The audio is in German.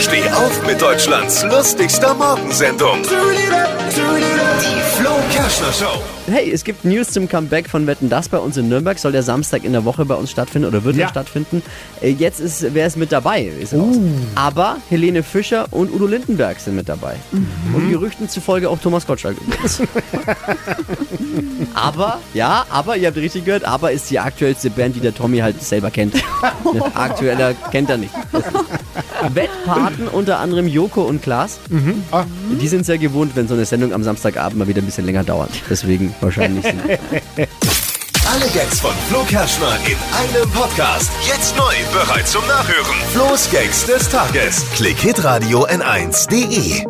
Steh auf mit Deutschlands lustigster Morgensendung. Die Flo Kerschner Show. Hey, es gibt News zum Comeback von Wetten Das bei uns in Nürnberg. Soll der Samstag in der Woche bei uns stattfinden oder wird Ja. er stattfinden? Äh, Jetzt ist, wer ist mit dabei? Ist raus. Aber Helene Fischer und Udo Lindenberg sind mit dabei. Und Gerüchten zufolge auch Thomas Gottschalk übrigens. aber, ja, aber, ihr habt richtig gehört, aber ist die aktuellste Band, die der Tommy halt selber kennt. Aktueller kennt er nicht. Wettpaten unter anderem Joko und Klaas. Ah, Die sind sehr gewohnt, wenn so eine Sendung am Samstagabend mal wieder ein bisschen länger dauert. Deswegen wahrscheinlich Alle Gags von Flo Kerschner in einem Podcast. Jetzt neu, bereit zum Nachhören. Flo's Gags des Tages. Klick Hitradio N1.de.